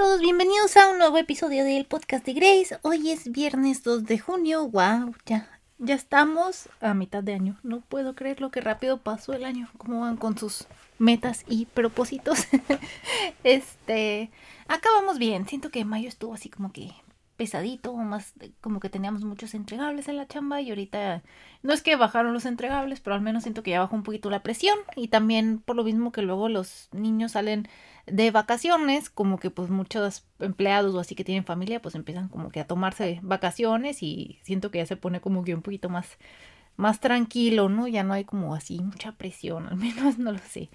todos, bienvenidos a un nuevo episodio del podcast de Grace. Hoy es viernes 2 de junio. Wow, ya, ya estamos a mitad de año. No puedo creer lo que rápido pasó el año. Cómo van con sus metas y propósitos. este, acabamos bien. Siento que mayo estuvo así como que pesadito, más como que teníamos muchos entregables en la chamba y ahorita no es que bajaron los entregables, pero al menos siento que ya bajó un poquito la presión y también por lo mismo que luego los niños salen de vacaciones, como que pues muchos empleados o así que tienen familia, pues empiezan como que a tomarse vacaciones y siento que ya se pone como que un poquito más más tranquilo, ¿no? Ya no hay como así mucha presión, al menos no lo sé.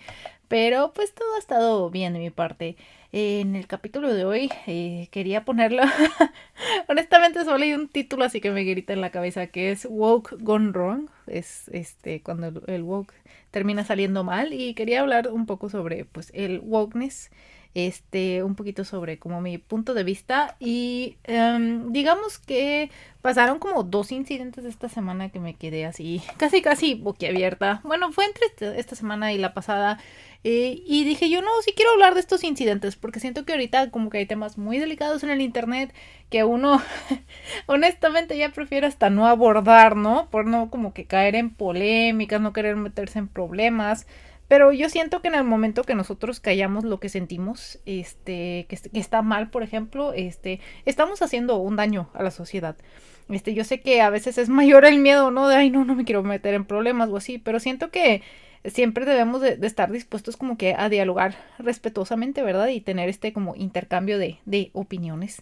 Pero pues todo ha estado bien de mi parte. en el capítulo de hoy eh, quería ponerlo, honestamente solo hay un título así que me grita en la cabeza que es Woke Gone Wrong. Es este cuando el, el woke termina saliendo mal y quería hablar un poco sobre pues el wokeness este, un poquito sobre como mi punto de vista y em, digamos que pasaron como dos incidentes esta semana que me quedé así casi casi boquiabierta. Bueno, fue entre este, esta semana y la pasada eh, y dije yo no, sí quiero hablar de estos incidentes porque siento que ahorita como que hay temas muy delicados en el internet que uno honestamente ya prefiere hasta no abordar, ¿no? Por no como que caer en polémicas, no querer meterse en problemas. Pero yo siento que en el momento que nosotros callamos lo que sentimos, este, que, está mal, por ejemplo, este, estamos haciendo un daño a la sociedad. Este, yo sé que a veces es mayor el miedo, ¿no? De, ay, no, no me quiero meter en problemas o así, pero siento que siempre debemos de, estar dispuestos como que a dialogar respetuosamente, ¿verdad? Y tener este como intercambio de, de opiniones.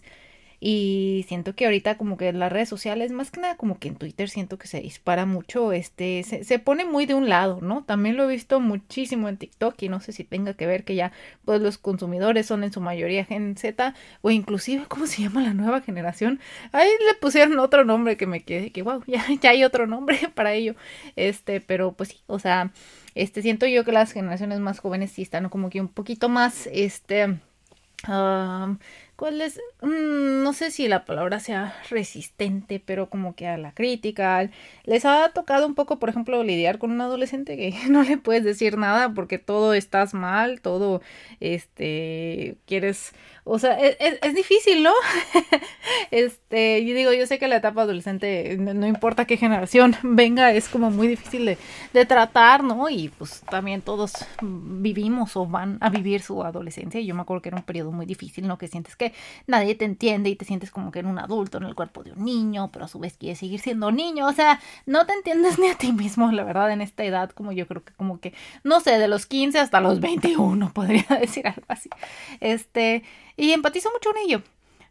Y siento que ahorita como que en las redes sociales, más que nada como que en Twitter siento que se dispara mucho, este, se, se, pone muy de un lado, ¿no? También lo he visto muchísimo en TikTok y no sé si tenga que ver que ya pues los consumidores son en su mayoría Gen Z o inclusive, ¿cómo se llama la nueva generación? Ahí le pusieron otro nombre que me quedé, que wow, ya, ya hay otro nombre para ello. Este, pero pues sí, o sea, este, siento yo que las generaciones más jóvenes sí están como que un poquito más, este, ¿Cuál es? Mm, no sé si la palabra sea resistente, pero como que a la crítica. Les ha tocado un poco, por ejemplo, lidiar con un adolescente que no le puedes decir nada porque todo estás mal, todo, este, quieres, o sea, es, es, difícil, ¿no? este, yo digo, yo sé que la etapa adolescente, no, importa qué generación venga, es como muy difícil de, de tratar, ¿no? Y pues también todos vivimos o van a vivir su adolescencia. Y yo me acuerdo que era un periodo muy difícil, ¿no? Que sientes que nadie te entiende y te sientes como que en un adulto, en el cuerpo de un niño, pero a su vez quieres seguir siendo niño, o sea, no te entiendes ni a ti mismo, la verdad, en esta edad, como yo creo que como que, no sé, de los 15 hasta los 21, podría decir algo así. Este, y empatizo mucho con ello.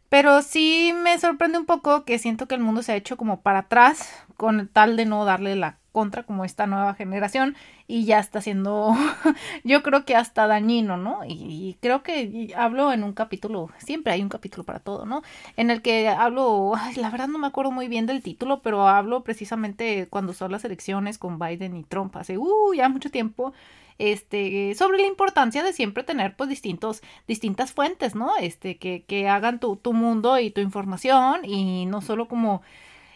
Pero sí me sorprende un poco que siento que el mundo se ha hecho como para atrás con tal de no darle la contra como esta nueva generación y ya está siendo yo creo que hasta dañino, ¿no? Y, creo que hablo en un capítulo, siempre hay un capítulo para todo, ¿no? En el que hablo, la verdad no me acuerdo muy bien del título, pero hablo precisamente cuando son las elecciones con Biden y Trump hace uh, ya mucho tiempo este, sobre la importancia de siempre tener pues distintos, distintas fuentes, ¿no? Este, que, que hagan tu, tu mundo y tu información y no solo como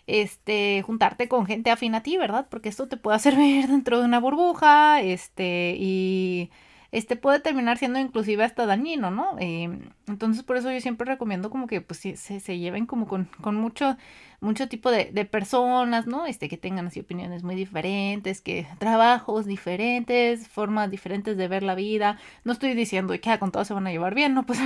este, juntarte con gente afín a ti, ¿verdad? Porque esto te puede hacer vivir dentro de una burbuja, este, y este puede terminar siendo inclusive hasta dañino, ¿no? Eh, entonces por eso yo siempre recomiendo como que pues se, se lleven como con, con mucho mucho tipo de, personas, ¿no? Este, que tengan así opiniones muy diferentes, que trabajos diferentes, formas diferentes de ver la vida. No estoy diciendo que ah, con todos se van a llevar bien, ¿no? Pues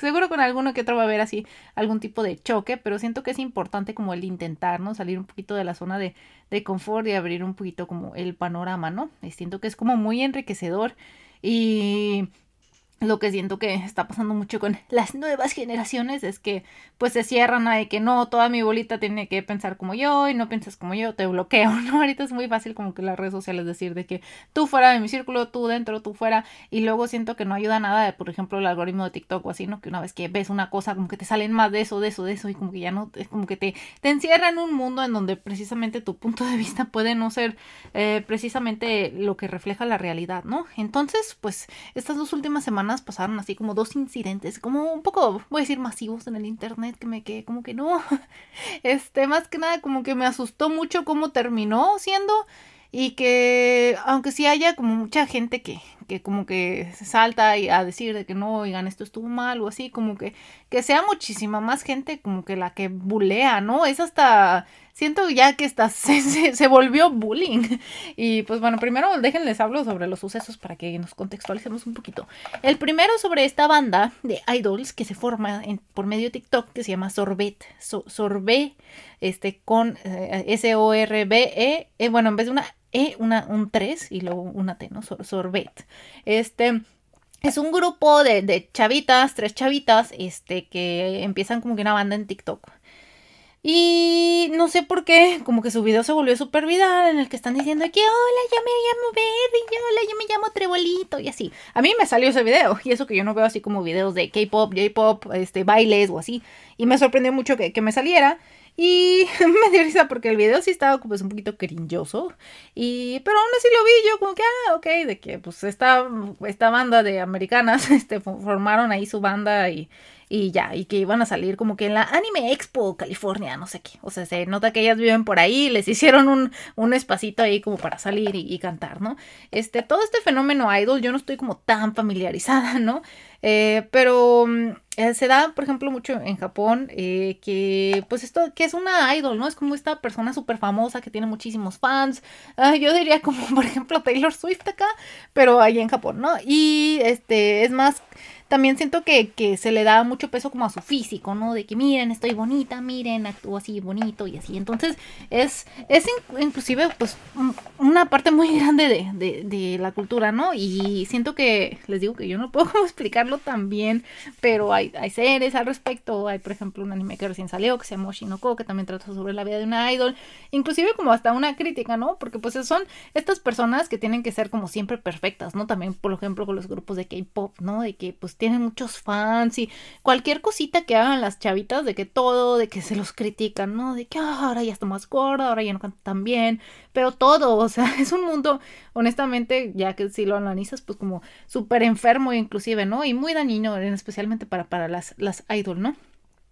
seguro con alguno que otro va a haber así algún tipo de choque, pero siento que es importante como el intentar, ¿no? Salir un poquito de la zona de, de confort y abrir un poquito como el panorama, ¿no? Siento que es como muy enriquecedor y lo que siento que está pasando mucho con las nuevas generaciones es que pues se cierran a que no, toda mi bolita tiene que pensar como yo y no piensas como yo, te bloqueo, ¿no? Ahorita es muy fácil como que las redes sociales decir de que tú fuera de mi círculo, tú dentro, tú fuera y luego siento que no ayuda nada de, por ejemplo, el algoritmo de TikTok o así, ¿no? Que una vez que ves una cosa como que te salen más de eso, de eso, de eso y como que ya no, como que te, te encierra en un mundo en donde precisamente tu punto de vista puede no ser eh, precisamente lo que refleja la realidad, ¿no? Entonces, pues estas dos últimas semanas pasaron así como dos incidentes, como un poco, voy a decir, masivos en el internet, que me quedé como que no. Este, más que nada, como que me asustó mucho cómo terminó siendo. Y que, aunque sí haya como mucha gente que, que como que se salta y a decir de que no, oigan, esto estuvo mal o así, como que, que sea muchísima más gente como que la que bulea, ¿no? Es hasta siento ya que está, se, volvió bullying. Y pues bueno, primero déjenles hablo sobre los sucesos para que nos contextualicemos un poquito. El primero sobre esta banda de idols que se forma por medio de TikTok que se llama Sorbet. sorbet, este, con eh, S-O-R-B-E. Eh, bueno, en vez de una E, una, un 3 y luego una T, ¿no? Sorbet. Este. Es un grupo de, de chavitas, tres chavitas, este, que empiezan como que una banda en TikTok. Y no sé por qué, como que su video se volvió súper viral en el que están diciendo que hola, ya me llamo Berry, hola, yo me llamo Trebolito y así. A mí me salió ese video y eso que yo no veo así como videos de K-pop, J-pop, este, bailes o así. Y me sorprendió mucho que, que me saliera. Y me dio risa porque el video sí estaba pues un poquito cringoso. Y, pero aún así lo vi yo como que, ah, ok, de que pues esta, esta banda de americanas este, formaron ahí su banda y y ya, y que iban a salir como que en la Anime Expo California, no sé qué. O sea, se nota que ellas viven por ahí, les hicieron un, un espacito ahí como para salir y, cantar, ¿no? Este, todo este fenómeno idol yo no estoy como tan familiarizada, ¿no? Eh, pero mm, eh, se da, por ejemplo, mucho en Japón, eh, que pues esto, que es una idol, ¿no? Es como esta persona súper famosa que tiene muchísimos fans. Yo diría como, por ejemplo, Taylor Swift acá, pero ahí en Japón, ¿no? Y este, es más también siento que, que, se le da mucho peso como a su físico, ¿no? De que miren, estoy bonita, miren, actúo así bonito y así. Entonces es, es inclusive pues una parte muy grande de, de, de, la cultura, ¿no? Y siento que, les digo que yo no puedo explicarlo tan bien, pero hay, hay series al respecto. Hay, por ejemplo, un anime que recién salió que se llama Shinoko, que también trata sobre la vida de una idol. Inclusive como hasta una crítica, ¿no? Porque pues son estas personas que tienen que ser como siempre perfectas, ¿no? También, por ejemplo, con los grupos de K-pop, ¿no? De que pues tienen muchos fans y cualquier cosita que hagan las chavitas de que todo, de que se los critican, ¿no? De que ah, ahora ya está más gorda, ahora ya no canta tan bien, pero todo, o sea, es un mundo, honestamente, ya que si lo analizas, pues como súper enfermo inclusive, ¿no? Y muy dañino, especialmente para, para las, las idol, ¿no?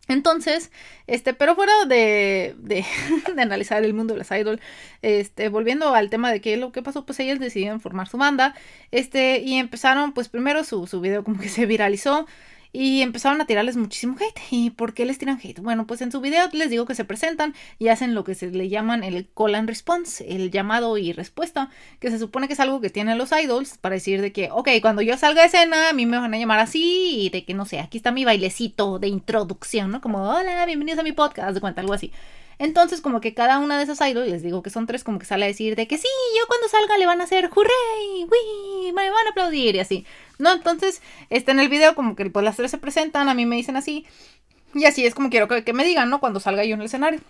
Entonces, este, pero fuera de, de, de, analizar el mundo de las idol, este, volviendo al tema de qué lo que pasó, pues ellas decidieron formar su banda, este, y empezaron, pues primero su, su video como que se viralizó, y empezaron a tirarles muchísimo hate. ¿Y por qué les tiran hate? Bueno, pues en su video les digo que se presentan y hacen lo que se le llaman el call and response, el llamado y respuesta, que se supone que es algo que tienen los idols para decir de que, ok, cuando yo salga de escena, a mí me van a llamar así y de que, no sé, aquí está mi bailecito de introducción, ¿no? Como, hola, bienvenidos a mi podcast, de cuenta, algo así. Entonces, como que cada una de esas idols, les digo que son tres, como que sale a decir de que sí, yo cuando salga le van a hacer hurray, me van a aplaudir y así. ¿No? Entonces, este, en el video, como que pues las tres se presentan, a mí me dicen así. Y así es como quiero que me digan, ¿no? Cuando salga yo en el escenario.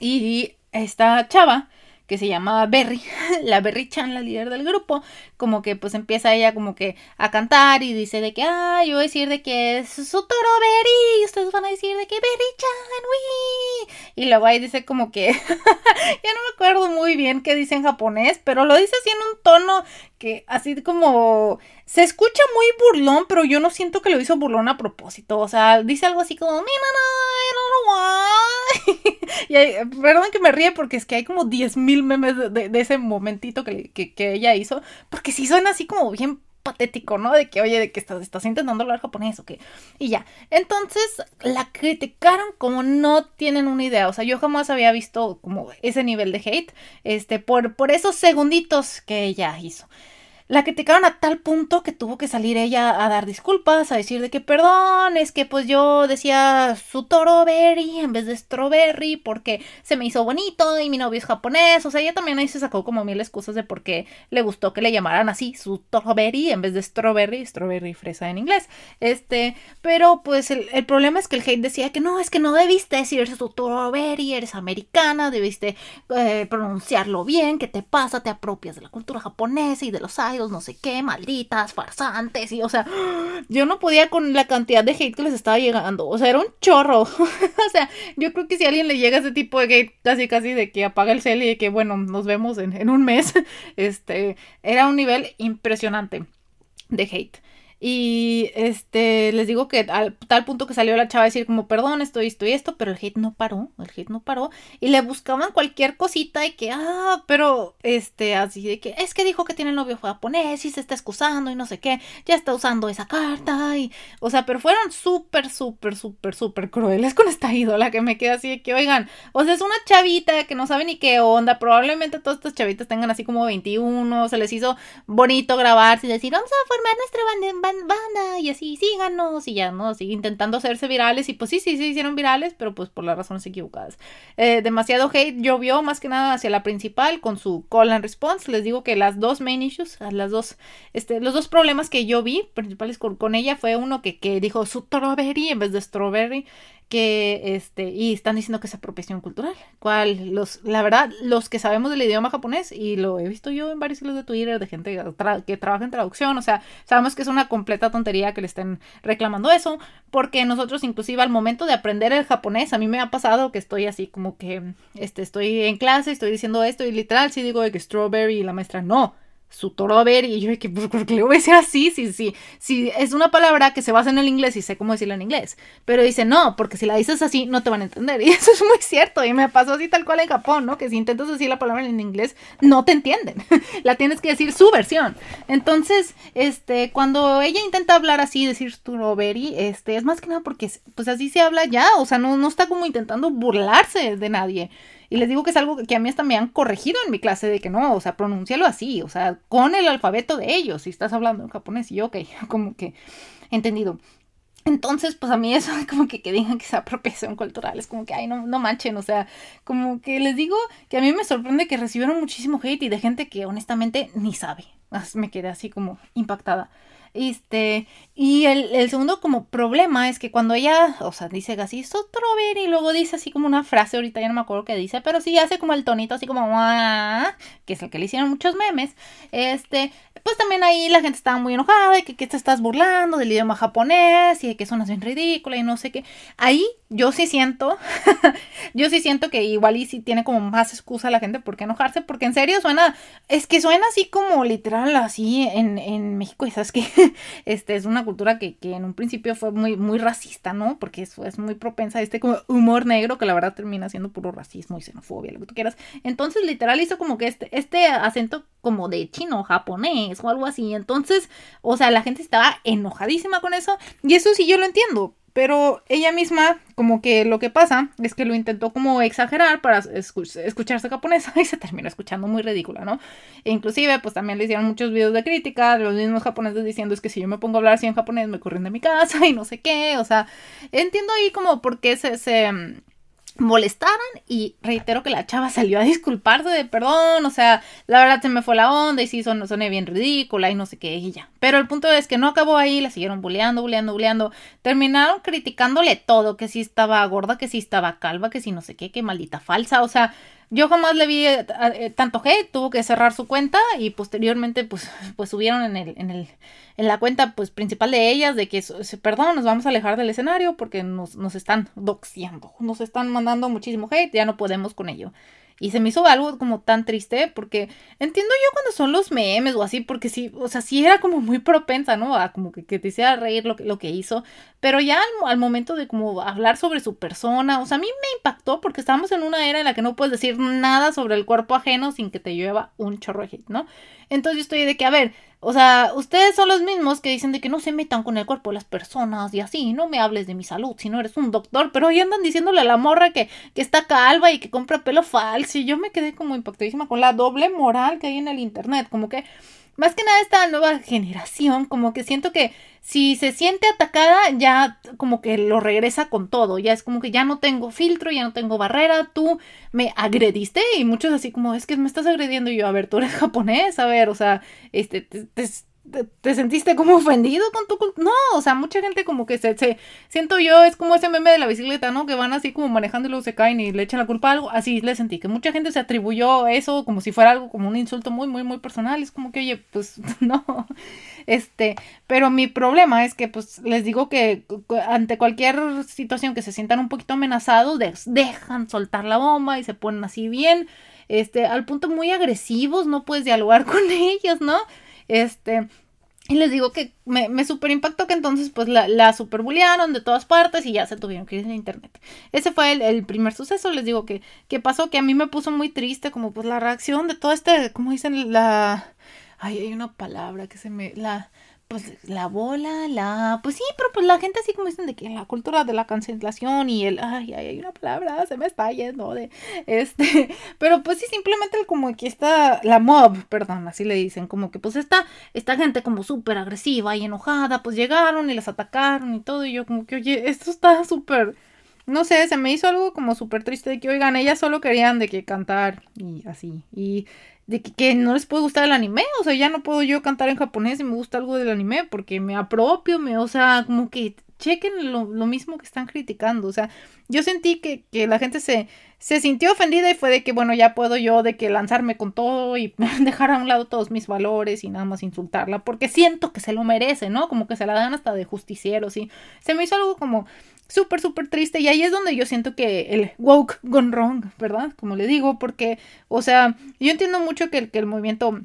Y esta chava que se llama Berry, la Berry Chan, la líder del grupo, como que pues empieza ella como que a cantar y dice de que, ah, yo voy a decir de que es su toro Berry, y ustedes van a decir de que Berry Chan, uy. Y luego ahí dice como que, ya no me acuerdo muy bien qué dice en japonés, pero lo dice así en un tono que así como se escucha muy burlón, pero yo no siento que lo hizo burlón a propósito. O sea, dice algo así como, perdón que me ríe porque es que hay como 10.000 memes de, ese momentito que, que, ella hizo. Porque sí suena así como bien patético, ¿no? De que, oye, de que estás, estás intentando hablar japonés o qué. Y ya. Entonces la criticaron como no tienen una idea. O sea, yo jamás había visto como ese nivel de hate. Este, por, por esos segunditos que ella hizo. La criticaron a tal punto que tuvo que salir ella a dar disculpas, a decir de que perdón, es que pues yo decía su toro berry en vez de strawberry porque se me hizo bonito y mi novio es japonés. O sea, ella también ahí se sacó como mil excusas de por qué le gustó que le llamaran así su toro berry en vez de strawberry, strawberry fresa en inglés. Este, pero pues el, problema es que el hate decía que no, es que no debiste decir su toro berry, eres americana, debiste eh, pronunciarlo bien, ¿qué te pasa? Te apropias de la cultura japonesa y de los no sé qué, malditas, farsantes, y o sea, yo no podía con la cantidad de hate que les estaba llegando, o sea, era un chorro, o sea, yo creo que si a alguien le llega ese tipo de hate, casi casi de que apaga el cel y de que, bueno, nos vemos en, en un mes, este, era un nivel impresionante de hate. Y este, les digo que al tal punto que salió la chava a decir como, perdón, esto, esto y esto, pero el hate no paró, el hate no paró. Y le buscaban cualquier cosita y que, ah, pero, este, así de que, es que dijo que tiene novio japonés y se está excusando y no sé qué, ya está usando esa carta y, o sea, pero fueron súper, súper, súper, súper crueles con esta ídola que me queda así de que, oigan, o sea, es una chavita que no sabe ni qué onda, probablemente todas estas chavitas tengan así como 21, se les hizo bonito grabarse y decir, vamos a formar nuestra banda banda y así síganos y ya, ¿no? Sigue intentando hacerse virales y pues sí, sí, se hicieron virales, pero pues por las razones equivocadas. Eh, demasiado hate llovió más que nada hacia la principal con su call and response. Les digo que las dos main issues, las dos, este, los dos problemas que yo vi principales con, con ella fue uno que, que dijo strawberry en vez de strawberry que este y están diciendo que es apropiación cultural cual los la verdad los que sabemos del idioma japonés y lo he visto yo en varios hilos de Twitter de gente que, trabaja en traducción o sea sabemos que es una completa tontería que le estén reclamando eso porque nosotros inclusive al momento de aprender el japonés a mí me ha pasado que estoy así como que este estoy en clase estoy diciendo esto y literal si digo de que strawberry y la maestra no su toro a ver y yo que pues, ¿por qué le voy a decir así? Sí, sí, sí, es una palabra que se basa en el inglés y sé cómo decirla en inglés. Pero dice, no, porque si la dices así no te van a entender. Y eso es muy cierto. Y me pasó así tal cual en Japón, ¿no? Que si intentas decir la palabra en inglés no te entienden. la tienes que decir su versión. Entonces, este, cuando ella intenta hablar así, decir strawberry, este, es más que nada porque pues así se habla ya. O sea, no, no está como intentando burlarse de nadie. Y les digo que es algo que a mí hasta me han corregido en mi clase de que no, o sea, pronúncialo así, o sea, con el alfabeto de ellos, si estás hablando en japonés. Y yo, ok, como que entendido. Entonces, pues a mí eso como que, que digan que es apropiación cultural, es como que, ay, no, no manchen, o sea, como que les digo que a mí me sorprende que recibieron muchísimo hate y de gente que honestamente ni sabe. Me quedé así como impactada. Este, y el, segundo como problema es que cuando ella, o sea, dice así, ver y luego dice así como una frase, ahorita ya no me acuerdo qué dice, pero sí hace como el tonito así como, que es el que le hicieron muchos memes, este, pues también ahí la gente estaba muy enojada de que, que te estás burlando del idioma japonés y de que suenas bien ridícula y no sé qué. Ahí yo sí siento, yo sí siento que igual y sí tiene como más excusa la gente por qué enojarse, porque en serio suena, es que suena así como literal así en, en México y sabes que este es una cultura que, que, en un principio fue muy, muy racista, ¿no? Porque es muy propensa a este como humor negro que la verdad termina siendo puro racismo y xenofobia, lo que tú quieras. Entonces literal hizo como que este, este acento como de chino, japonés o algo así. Entonces, o sea, la gente estaba enojadísima con eso y eso sí yo lo entiendo. Pero ella misma, como que lo que pasa es que lo intentó como exagerar para escucharse japonesa y se terminó escuchando muy ridícula, ¿no? E inclusive, pues también le hicieron muchos videos de crítica de los mismos japoneses diciendo es que si yo me pongo a hablar así en japonés me corren de mi casa y no sé qué. O sea, entiendo ahí como por qué se, se molestaron y reitero que la chava salió a disculparse de perdón, o sea, la verdad se me fue la onda y sí son, soné bien ridícula y no sé qué y ya. Pero el punto es que no acabó ahí, la siguieron bulleando, bulleando, bulleando, terminaron criticándole todo, que si estaba gorda, que si estaba calva, que si no sé qué, que maldita falsa, o sea, yo jamás le vi eh, eh, tanto hate, tuvo que cerrar su cuenta y posteriormente pues, pues subieron en el, en el, en la cuenta pues principal de ellas de que perdón, nos vamos a alejar del escenario porque nos, nos están doxiando, nos están mandando muchísimo hate, ya no podemos con ello. Y se me hizo algo como tan triste porque entiendo yo cuando son los memes o así, porque sí, o sea, sí era como muy propensa, ¿no? A como que, te hiciera reír lo que, lo que hizo. Pero ya al, momento de como hablar sobre su persona, o sea, a mí me impactó porque estábamos en una era en la que no puedes decir nada sobre el cuerpo ajeno sin que te lleva un chorro de ¿no? Entonces yo estoy de que, a ver, o sea, ustedes son los mismos que dicen de que no se metan con el cuerpo de las personas y así, no me hables de mi salud si no eres un doctor, pero hoy andan diciéndole a la morra que, que está calva y que compra pelo falso y yo me quedé como impactadísima con la doble moral que hay en el internet, como que más que nada esta nueva generación, como que siento que si se siente atacada, ya como que lo regresa con todo, ya es como que ya no tengo filtro, ya no tengo barrera, tú me agrediste y muchos así como, es que me estás agrediendo y yo, a ver, tú eres japonés, a ver, o sea, este, te, te, sentiste como ofendido con tu No, o sea, mucha gente como que se, se, siento yo, es como ese meme de la bicicleta, ¿no? Que van así como manejando y luego se caen y le echan la culpa a algo. Así le sentí, que mucha gente se atribuyó eso como si fuera algo como un insulto muy, muy, muy personal. Es como que, oye, pues no. Este, pero mi problema es que, pues, les digo que ante cualquier situación que se sientan un poquito amenazados, dejan soltar la bomba y se ponen así bien, este, al punto muy agresivos, no puedes dialogar con ellos, ¿no? Este, y les digo que me, me super impactó que entonces pues la, la super de todas partes y ya se tuvieron que ir en internet. Ese fue el, primer suceso, les digo que, que pasó, que a mí me puso muy triste como pues la reacción de todo este, como dicen, la... Ay, hay una palabra que se me... la pues la bola, la, pues sí, pero pues la gente así como dicen de que la cultura de la cancelación y el, ay, ay, hay una palabra, se me está yendo de, este, pero pues sí, simplemente como que está, la mob, perdón, así le dicen, como que pues está, esta gente como súper agresiva y enojada, pues llegaron y las atacaron y todo, y yo como que, oye, esto está súper, no sé, se me hizo algo como súper triste de que, oigan, ellas solo querían de que cantar y así, y de que, no les puede gustar el anime, o sea, ya no puedo yo cantar en japonés y me gusta algo del anime porque me apropio, me, o sea, como que chequen lo, mismo que están criticando, o sea, yo sentí que, que, la gente se, se sintió ofendida y fue de que, bueno, ya puedo yo de que lanzarme con todo y dejar a un lado todos mis valores y nada más insultarla, porque siento que se lo merece, ¿no? Como que se la dan hasta de justiciero, sí. Se me hizo algo como súper, súper triste. Y ahí es donde yo siento que el woke gone wrong, ¿verdad? Como le digo, porque, o sea, yo entiendo mucho que, que el movimiento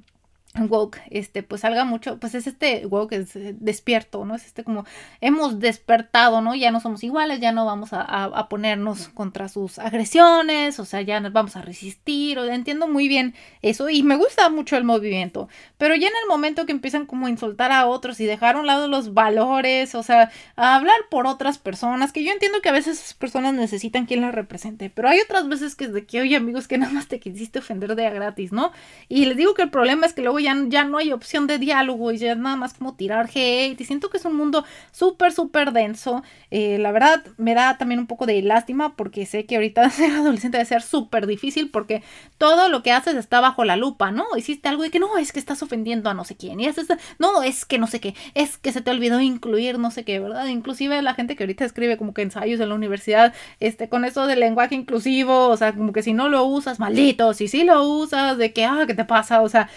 woke, este, pues salga mucho, pues es este woke es eh, despierto, ¿no? Es este como hemos despertado, ¿no? Ya no somos iguales, ya no vamos a, ponernos contra sus agresiones, o sea, ya nos vamos a resistir, o entiendo muy bien eso y me gusta mucho el movimiento, pero ya en el momento que empiezan como a insultar a otros y dejar a un lado los valores, o sea, a hablar por otras personas, que yo entiendo que a veces esas personas necesitan quien las represente, pero hay otras veces que es de que, oye amigos, que nada más te quisiste ofender de a gratis, ¿no? Y les digo que el problema es que luego ya, no hay opción de diálogo y ya es nada más como tirar hate. Y siento que es un mundo súper, súper denso. Eh, la verdad, me da también un poco de lástima porque sé que ahorita ser adolescente debe ser súper difícil porque todo lo que haces está bajo la lupa, ¿no? Hiciste algo y que no, es que estás ofendiendo a no sé quién. Y no, es que no sé qué. Es que se te olvidó incluir no sé qué, ¿verdad? Inclusive la gente que ahorita escribe como que ensayos en la universidad, este, con eso del lenguaje inclusivo, o sea, como que si no lo usas, maldito, si sí lo usas, de que, ah, ¿qué te pasa? O sea,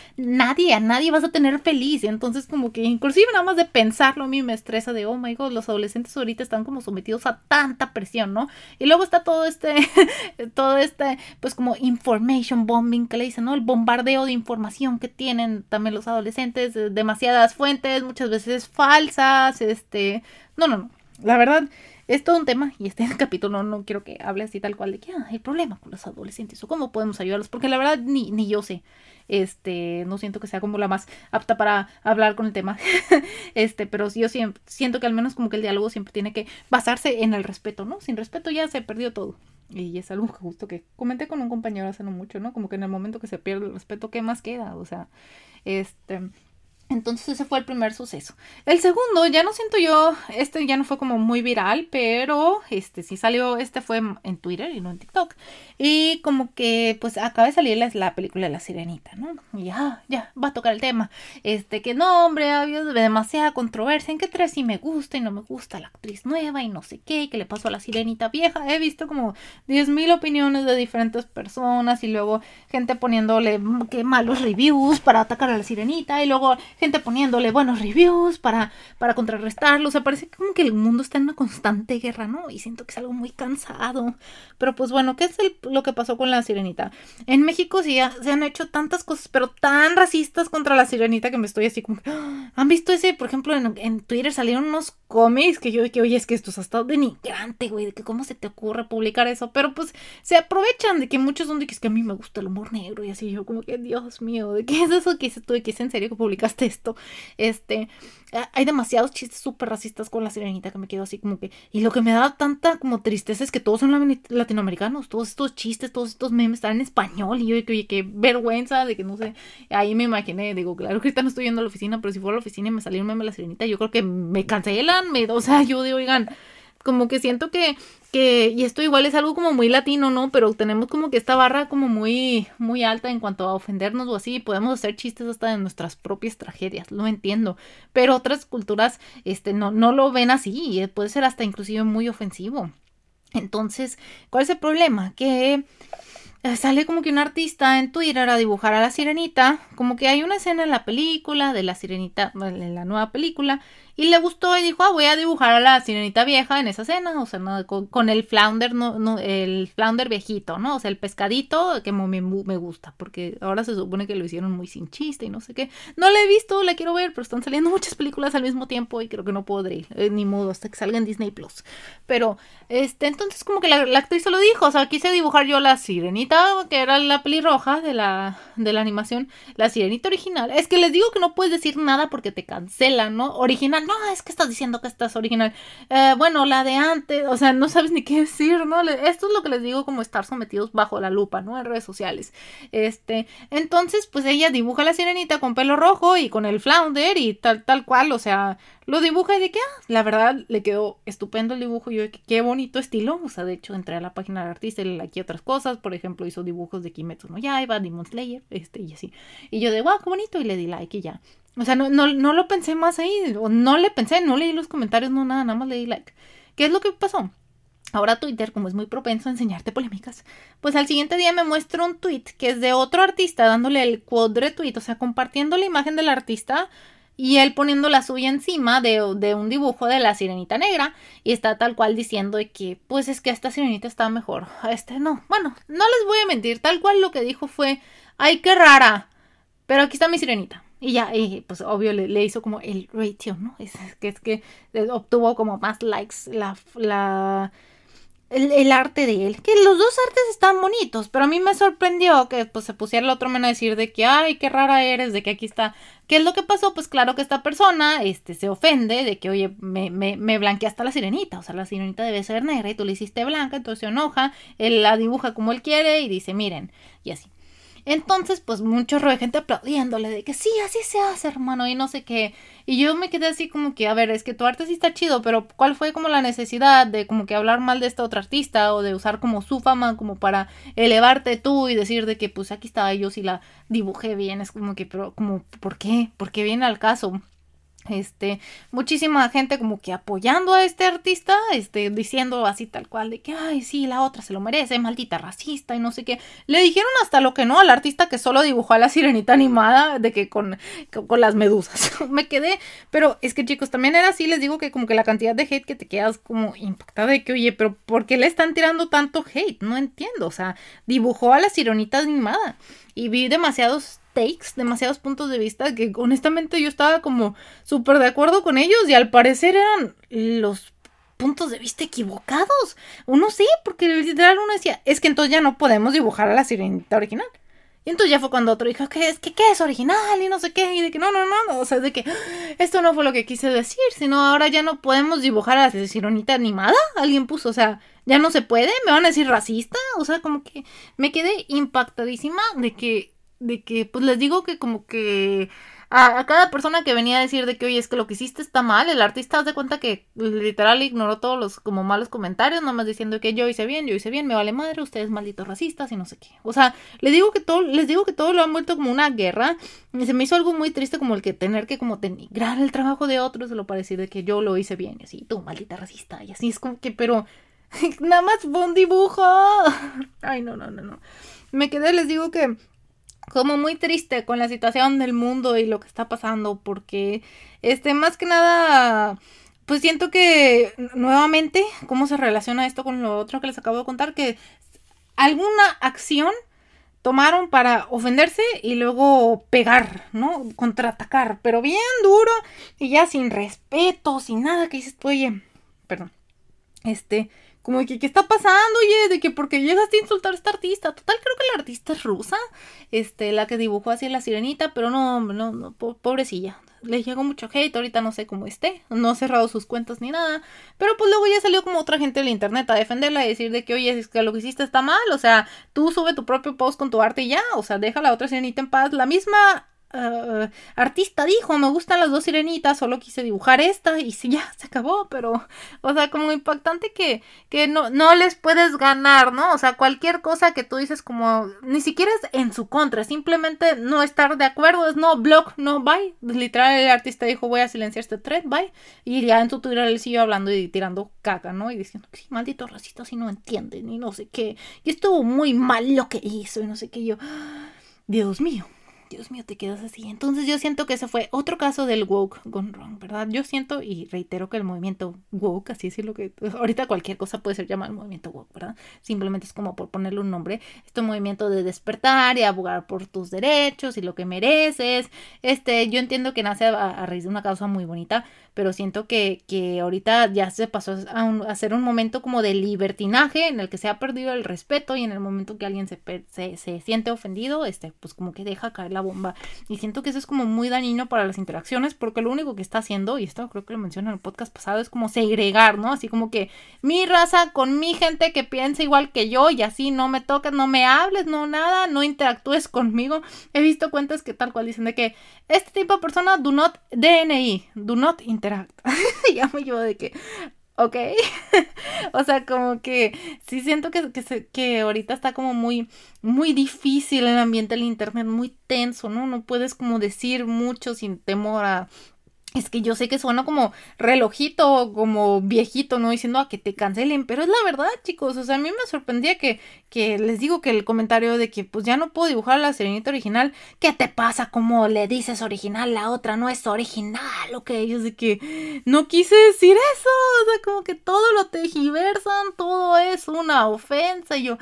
nadie, a nadie vas a tener feliz. Entonces, como que inclusive nada más de pensarlo a mí me estresa de, oh my god, los adolescentes ahorita están como sometidos a tanta presión, ¿no? Y luego está todo este, todo este, pues como information bombing que le dicen, ¿no? El bombardeo de información que tienen también los adolescentes, demasiadas fuentes, muchas veces falsas, este, no, no, no. La verdad, es todo un tema y este capítulo no quiero que hable así tal cual de que ah, hay problema con los adolescentes o cómo podemos ayudarlos, porque la verdad ni, ni yo sé. Este, no siento que sea como la más apta para hablar con el tema. este, pero yo siempre, siento que al menos como que el diálogo siempre tiene que basarse en el respeto, ¿no? Sin respeto ya se perdió todo. Y es algo justo que comenté con un compañero hace no mucho, ¿no? Como que en el momento que se pierde el respeto, ¿qué más queda? O sea, este, entonces ese fue el primer suceso. El segundo, ya no siento yo, este ya no fue como muy viral, pero este sí salió, este fue en Twitter y no en TikTok. Y como que pues acaba de salir la, película de La Sirenita, ¿no? Y ya, ya, va a tocar el tema. Este, que no, hombre, ha habido demasiada controversia en que tres sí me gusta y no me gusta la actriz nueva y no sé qué, que le pasó a la Sirenita vieja. He visto como 10.000 opiniones de diferentes personas y luego gente poniéndole qué malos reviews para atacar a la Sirenita y luego gente poniéndole buenos reviews para, para contrarrestarlo. O sea, parece como que el mundo está en una constante guerra, ¿no? Y siento que es algo muy cansado. Pero pues bueno, ¿qué es lo que pasó con la sirenita? En México sí se han hecho tantas cosas, pero tan racistas contra la sirenita que me estoy así como... ¿Han visto ese? Por ejemplo, en Twitter salieron unos cómics que yo que oye, es que esto es hasta denigrante, güey, de que cómo se te ocurre publicar eso. Pero pues se aprovechan de que muchos son de que es que a mí me gusta el humor negro y así yo como que, Dios mío, ¿de qué es eso que tú? ¿De que es en serio que publicaste esto. Este, hay demasiados chistes súper racistas con la sirenita que me quedo así como que. Y lo que me da tanta como tristeza es que todos son latinoamericanos, todos estos chistes, todos estos memes están en español. Y yo, que oye, qué vergüenza de que no sé. Ahí me imaginé, digo, claro que ahorita no estoy yendo a la oficina, pero si fuera a la oficina y me salió un meme de la sirenita, yo creo que me cancelan, me, o sea, yo de, oigan, como que siento que que, y esto igual es algo como muy latino, ¿no? Pero tenemos como que esta barra como muy, muy alta en cuanto a ofendernos o así, podemos hacer chistes hasta de nuestras propias tragedias, lo entiendo, pero otras culturas, este, no, no lo ven así, y puede ser hasta inclusive muy ofensivo. Entonces, ¿cuál es el problema? Que sale como que un artista en Twitter a dibujar a la sirenita, como que hay una escena en la película de la sirenita, en la nueva película, Y le gustó y dijo, ah, voy a dibujar a la sirenita vieja en esa escena, o sea, con, el flounder, no, no, el flounder viejito, ¿no? O sea, el pescadito que me, me, gusta, porque ahora se supone que lo hicieron muy sin chiste y no sé qué. No la he visto, la quiero ver, pero están saliendo muchas películas al mismo tiempo y creo que no podré, eh, ni modo, hasta que salga en Disney Plus. Pero, este, entonces como que la, actriz se lo dijo, o sea, quise dibujar yo la sirenita, que era la pelirroja de la, de la animación, la sirenita original. Es que les digo que no puedes decir nada porque te cancelan, ¿no? Original no, es que estás diciendo que estás original. Eh, bueno, la de antes, o sea, no sabes ni qué decir, ¿no? Esto es lo que les digo como estar sometidos bajo la lupa, ¿no? En redes sociales. Este, entonces, pues ella dibuja la sirenita con pelo rojo y con el flounder y tal, tal cual, o sea, lo dibuja y de que, ah, la verdad, le quedó estupendo el dibujo. Y yo, qué bonito estilo. O sea, de hecho, entré a la página del artista y le aquí otras cosas. Por ejemplo, hizo dibujos de Kimetsu no Yaiba, Demon Slayer, este, y así. Y yo de, wow, qué bonito. Y le di like y ya. O sea, no, no, no lo pensé más ahí. O no le pensé, no leí los comentarios, no nada, nada más le di like. ¿Qué es lo que pasó? Ahora Twitter, como es muy propenso a enseñarte polémicas, pues al siguiente día me muestra un tweet que es de otro artista dándole el quote o sea, compartiendo la imagen del artista y él poniendo la suya encima de, de, un dibujo de la sirenita negra y está tal cual diciendo que pues es que esta sirenita está mejor, este no, bueno, no les voy a mentir, tal cual lo que dijo fue, ay qué rara, pero aquí está mi sirenita. Y ya, y pues obvio le, le hizo como el ratio, ¿no? Es, que es que obtuvo como más likes la, la el, arte de él. Que los dos artes están bonitos, pero a mí me sorprendió que pues se pusiera el otro men a decir de que, ay, qué rara eres, de que aquí está. ¿Qué es lo que pasó? Pues claro que esta persona este, se ofende de que, oye, me, me, me blanqueaste la sirenita. O sea, la sirenita debe ser negra y tú le hiciste blanca, entonces se enoja, él la dibuja como él quiere y dice, miren, y así. Entonces, pues mucho de gente aplaudiéndole de que sí, así se hace, hermano, y no sé qué. Y yo me quedé así como que, a ver, es que tu arte sí está chido, pero ¿cuál fue como la necesidad de como que hablar mal de esta otra artista o de usar como su fama como para elevarte tú y decir de que pues aquí estaba yo si la dibujé bien? Es como que, pero como, ¿por qué? ¿Por qué viene al caso? Este muchísima gente como que apoyando a este artista este diciendo así tal cual de que ay sí la otra se lo merece maldita racista y no sé qué. Le dijeron hasta lo que no al artista que solo dibujó a la sirenita animada de que con, con, las medusas. Me quedé pero es que chicos también era así les digo que como que la cantidad de hate que te quedas como impactada de que oye pero ¿por qué le están tirando tanto hate? no entiendo o sea dibujó a la sirenita animada y vi demasiados takes, demasiados puntos de vista que honestamente yo estaba como súper de acuerdo con ellos y al parecer eran los puntos de vista equivocados. Uno sí, porque literal uno decía, es que entonces ya no podemos dibujar a la sirenita original. Y entonces ya fue cuando otro dijo que es que ¿qué es original y no sé qué, y de que no, no, no, o sea, de que esto no fue lo que quise decir, sino ahora ya no podemos dibujar a la sirenita animada, alguien puso, o sea, ya no se puede, me van a decir racista, o sea, como que me quedé impactadísima de que de que, pues les digo que como que a, cada persona que venía a decir de que, oye, es que lo que hiciste está mal, el artista hace cuenta que literal ignoró todos los como malos comentarios, nomás diciendo que yo hice bien, yo hice bien, me vale madre, ustedes malditos racistas y no sé qué. O sea, les digo que todo, les digo que todo lo han vuelto como una guerra. Y se me hizo algo muy triste como el que tener que como denigrar el trabajo de otros, lo para decir de que yo lo hice bien, y así, tú, maldita racista, y así es como que, pero nada más fue un dibujo. Ay, no, no, no, no. Me quedé, les digo que como muy triste con la situación del mundo y lo que está pasando porque este más que nada pues siento que nuevamente cómo se relaciona esto con lo otro que les acabo de contar que alguna acción tomaron para ofenderse y luego pegar, ¿no? Contraatacar, pero bien duro y ya sin respeto, sin nada que dices, oye, perdón, este, como que, ¿qué está pasando? Oye, de que porque llegaste a insultar a esta artista. Total, creo que la artista es rusa. Este, la que dibujó así la sirenita, pero no, no, no, pobrecilla. Le llegó mucho hate, ahorita no sé cómo esté. No ha cerrado sus cuentas ni nada. Pero pues luego ya salió como otra gente en la internet a defenderla y decir de que, oye, es que lo que hiciste está mal. O sea, tú sube tu propio post con tu arte y ya. O sea, deja a la otra sirenita en paz. La misma uh, artista dijo, me gustan las dos sirenitas, solo quise dibujar esta y sí, ya se acabó, pero, o sea, como impactante que, que no, no les puedes ganar, ¿no? O sea, cualquier cosa que tú dices como, ni siquiera es en su contra, simplemente no estar de acuerdo, es no, blog, no, bye. Literal, el artista dijo, voy a silenciar este thread, bye. Y ya en su Twitter él siguió hablando y tirando caca, ¿no? Y diciendo, sí, maldito racista, si no entienden, y no sé qué. Y estuvo muy mal lo que hizo, y no sé qué, yo, Dios mío Dios mío, te quedas así. Entonces yo siento que ese fue otro caso del woke gone wrong, ¿verdad? Yo siento y reitero que el movimiento woke, así es lo que ahorita cualquier cosa puede ser llamado movimiento woke, ¿verdad? Simplemente es como por ponerle un nombre, este movimiento de despertar y abogar por tus derechos y lo que mereces. Este, yo entiendo que nace a, raíz de una causa muy bonita, pero siento que, que ahorita ya se pasó a, a, ser un momento como de libertinaje en el que se ha perdido el respeto y en el momento que alguien se, se, se siente ofendido, este, pues como que deja caer la bomba. Y siento que eso es como muy dañino para las interacciones porque lo único que está haciendo, y esto creo que lo mencioné en el podcast pasado, es como segregar, ¿no? Así como que mi raza con mi gente que piensa igual que yo y así no me tocas, no me hables, no nada, no interactúes conmigo. He visto cuentas que tal cual dicen de que este tipo de persona do not DNI, do not interact. Llamo yo de que ok. o sea, como que sí siento que, que, que, ahorita está como muy, muy difícil el ambiente del internet, muy tenso, ¿no? No puedes como decir mucho sin temor a es que yo sé que suena como relojito, como viejito, ¿no? Diciendo a que te cancelen, pero es la verdad, chicos. O sea, a mí me sorprendía que, que les digo que el comentario de que pues ya no puedo dibujar la serenita original. ¿Qué te pasa? Como le dices original, la otra no es original, o que ellos de que no quise decir eso. O sea, como que todo lo tejiversan, todo es una ofensa. Y yo,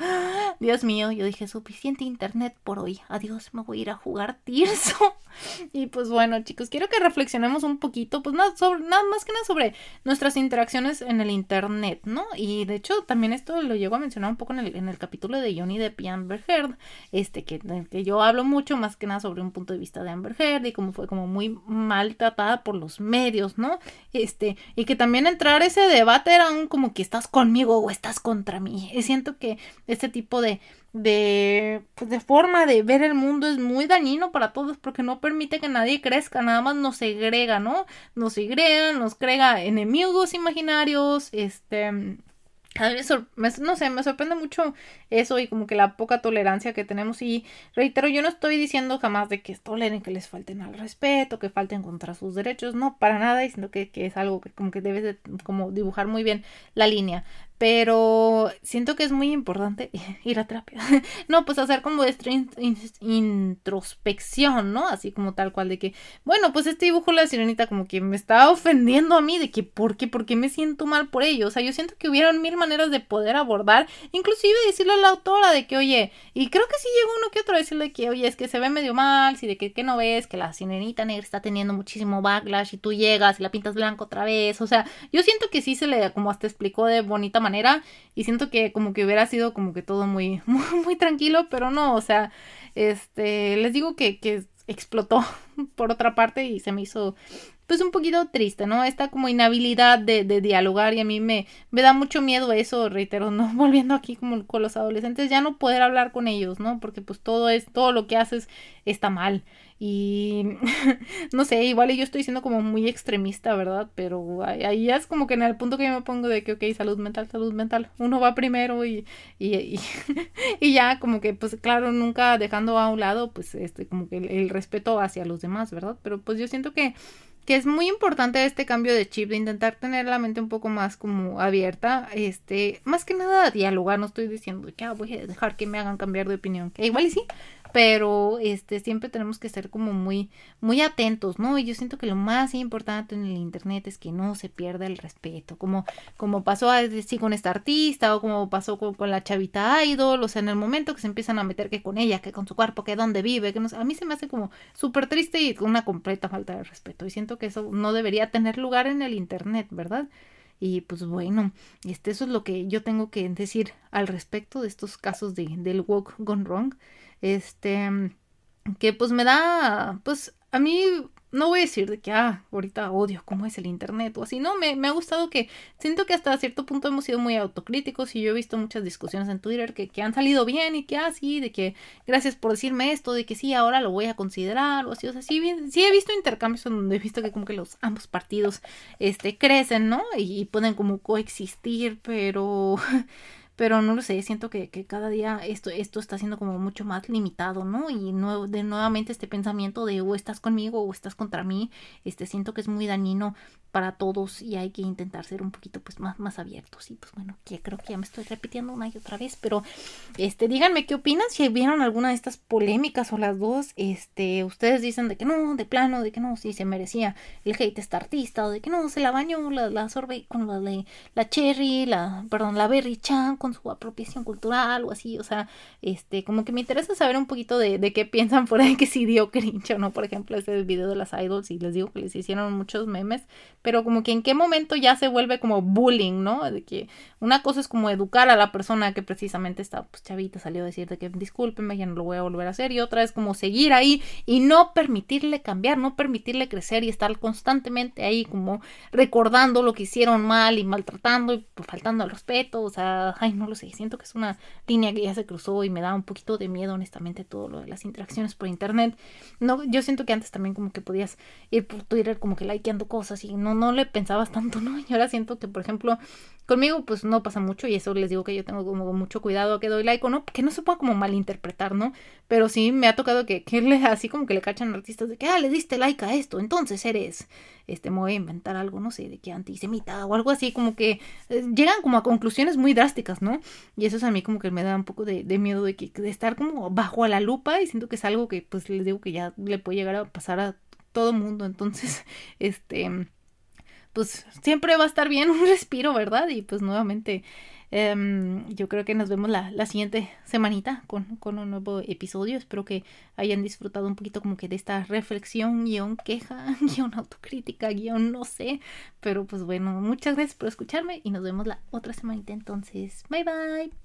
Dios mío, yo dije, suficiente internet por hoy. Adiós, me voy a ir a jugar Tirso. y pues bueno, chicos, quiero que reflexionemos un poquito, pues nada, sobre, nada más que nada sobre nuestras interacciones en el internet, ¿no? Y de hecho también esto lo llego a mencionar un poco en el, en el capítulo de Johnny de y Amber Heard, este, que, que yo hablo mucho más que nada sobre un punto de vista de Amber Heard y cómo fue como muy maltratada por los medios, ¿no? Este, y que también entrar ese debate era un como que estás conmigo o estás contra mí. Siento que este tipo de de, pues de forma de ver el mundo es muy dañino para todos porque no permite que nadie crezca, nada más nos segrega, ¿no? Nos segrega, nos crea enemigos imaginarios, este... A mí me, no sé, me sorprende mucho eso y como que la poca tolerancia que tenemos y reitero, yo no estoy diciendo jamás de que toleren que les falten al respeto, que falten contra sus derechos, no, para nada, diciendo que, que es algo que como que debes de como dibujar muy bien la línea, pero siento que es muy importante ir a terapia. no, pues hacer como esta introspección, ¿no? Así como tal cual de que, bueno, pues este dibujo de la sirenita como que me está ofendiendo a mí, de que, ¿por qué? ¿Por qué me siento mal por ello? O sea, yo siento que hubieran mil maneras de poder abordar, inclusive decirle a la autora de que, oye, y creo que sí llegó uno que otro a decirle que, oye, es que se ve medio mal, si de que, que no ves, que la sirenita negra está teniendo muchísimo backlash y tú llegas y la pintas blanco otra vez, o sea, yo siento que sí se le, como hasta explicó de bonita manera y siento que como que hubiera sido como que todo muy, muy, tranquilo, pero no, o sea, este, les digo que, que explotó por otra parte y se me hizo pues un poquito triste, ¿no? Esta como inhabilidad de, de, dialogar y a mí me, me da mucho miedo eso, reitero, ¿no? Volviendo aquí como con los adolescentes, ya no poder hablar con ellos, ¿no? Porque pues todo es, todo lo que haces está mal. Y no sé, igual yo estoy siendo como muy extremista, ¿verdad? Pero ahí es como que en el punto que yo me pongo de que, ok, salud mental, salud mental, uno va primero y, y, y, ya como que, pues claro, nunca dejando a un lado, pues este, como que el, respeto hacia los demás, ¿verdad? Pero pues yo siento que que es muy importante este cambio de chip, de intentar tener la mente un poco más como abierta, este, más que nada dialogar, no estoy diciendo que ah, voy a dejar que me hagan cambiar de opinión, que igual y sí, pero este siempre tenemos que ser como muy muy atentos, ¿no? Y yo siento que lo más importante en el internet es que no se pierda el respeto, como como pasó así con esta artista o como pasó con, la chavita idol, o sea, en el momento que se empiezan a meter que con ella, que con su cuerpo, que dónde vive, que no a mí se me hace como súper triste y una completa falta de respeto y siento que eso no debería tener lugar en el internet, ¿verdad? Y pues bueno, este, eso es lo que yo tengo que decir al respecto de estos casos de, del walk gone wrong. Este, que pues me da, pues a mí no voy a decir de que, ah, ahorita odio cómo es el Internet o así, no, me, me, ha gustado que siento que hasta cierto punto hemos sido muy autocríticos y yo he visto muchas discusiones en Twitter que, que han salido bien y que, ah, sí, de que gracias por decirme esto, de que sí, ahora lo voy a considerar o así, o sea, sí, sí he visto intercambios en donde he visto que como que los ambos partidos, este, crecen, ¿no? Y pueden como coexistir, pero pero no lo sé, siento que, que cada día esto, esto está siendo como mucho más limitado, ¿no? Y de nuevamente este pensamiento de o estás conmigo o estás contra mí, este siento que es muy dañino para todos y hay que intentar ser un poquito pues más, más abiertos y pues bueno, que creo que ya me estoy repitiendo una y otra vez, pero este díganme qué opinan si vieron alguna de estas polémicas o las dos, este ustedes dicen de que no, de plano, de que no, sí se merecía el hate esta artista o de que no, se la bañó la, la sorbe con la, la, la Cherry, la perdón, la Berry Chan su apropiación cultural o así, o sea, este como que me interesa saber un poquito de, de qué piensan fuera de que si dio cringe o no, por ejemplo, ese video de las idols y les digo que les hicieron muchos memes pero como que en qué momento ya se vuelve como bullying, ¿no? De que una cosa es como educar a la persona que precisamente está, pues chavita salió a decirte que discúlpeme, ya no lo voy a volver a hacer, y otra es como seguir ahí y no permitirle cambiar, no permitirle crecer y estar constantemente ahí como recordando lo que hicieron mal y maltratando y faltando al respeto, o sea, ay, no lo sé, siento que es una línea que ya se cruzó y me da un poquito de miedo, honestamente, todo lo de las interacciones por internet. No, yo siento que antes también como que podías ir por Twitter como que likeando cosas y no no, le pensabas tanto, ¿no? Y ahora siento que, por ejemplo, conmigo pues no pasa mucho y eso les digo que yo tengo como mucho cuidado a que doy like o no, que no se pueda como malinterpretar, ¿no? Pero sí me ha tocado que, que le, así como que le cachan artistas de que, ah, le diste like a esto, entonces eres, este, me voy a inventar algo, no sé, de que antisemita o algo así, como que eh, llegan como a conclusiones muy drásticas, ¿no? Y eso es a mí como que me da un poco de, de miedo de que de estar como bajo a la lupa y siento que es algo que pues les digo que ya le puede llegar a pasar a todo mundo, entonces, este pues siempre va a estar bien un respiro, ¿verdad? Y pues nuevamente em, yo creo que nos vemos la, la siguiente semanita con, con, un nuevo episodio. Espero que hayan disfrutado un poquito como que de esta reflexión, guion queja, guion autocrítica, guion no sé. Pero pues bueno, muchas gracias por escucharme y nos vemos la otra semanita entonces. Bye bye.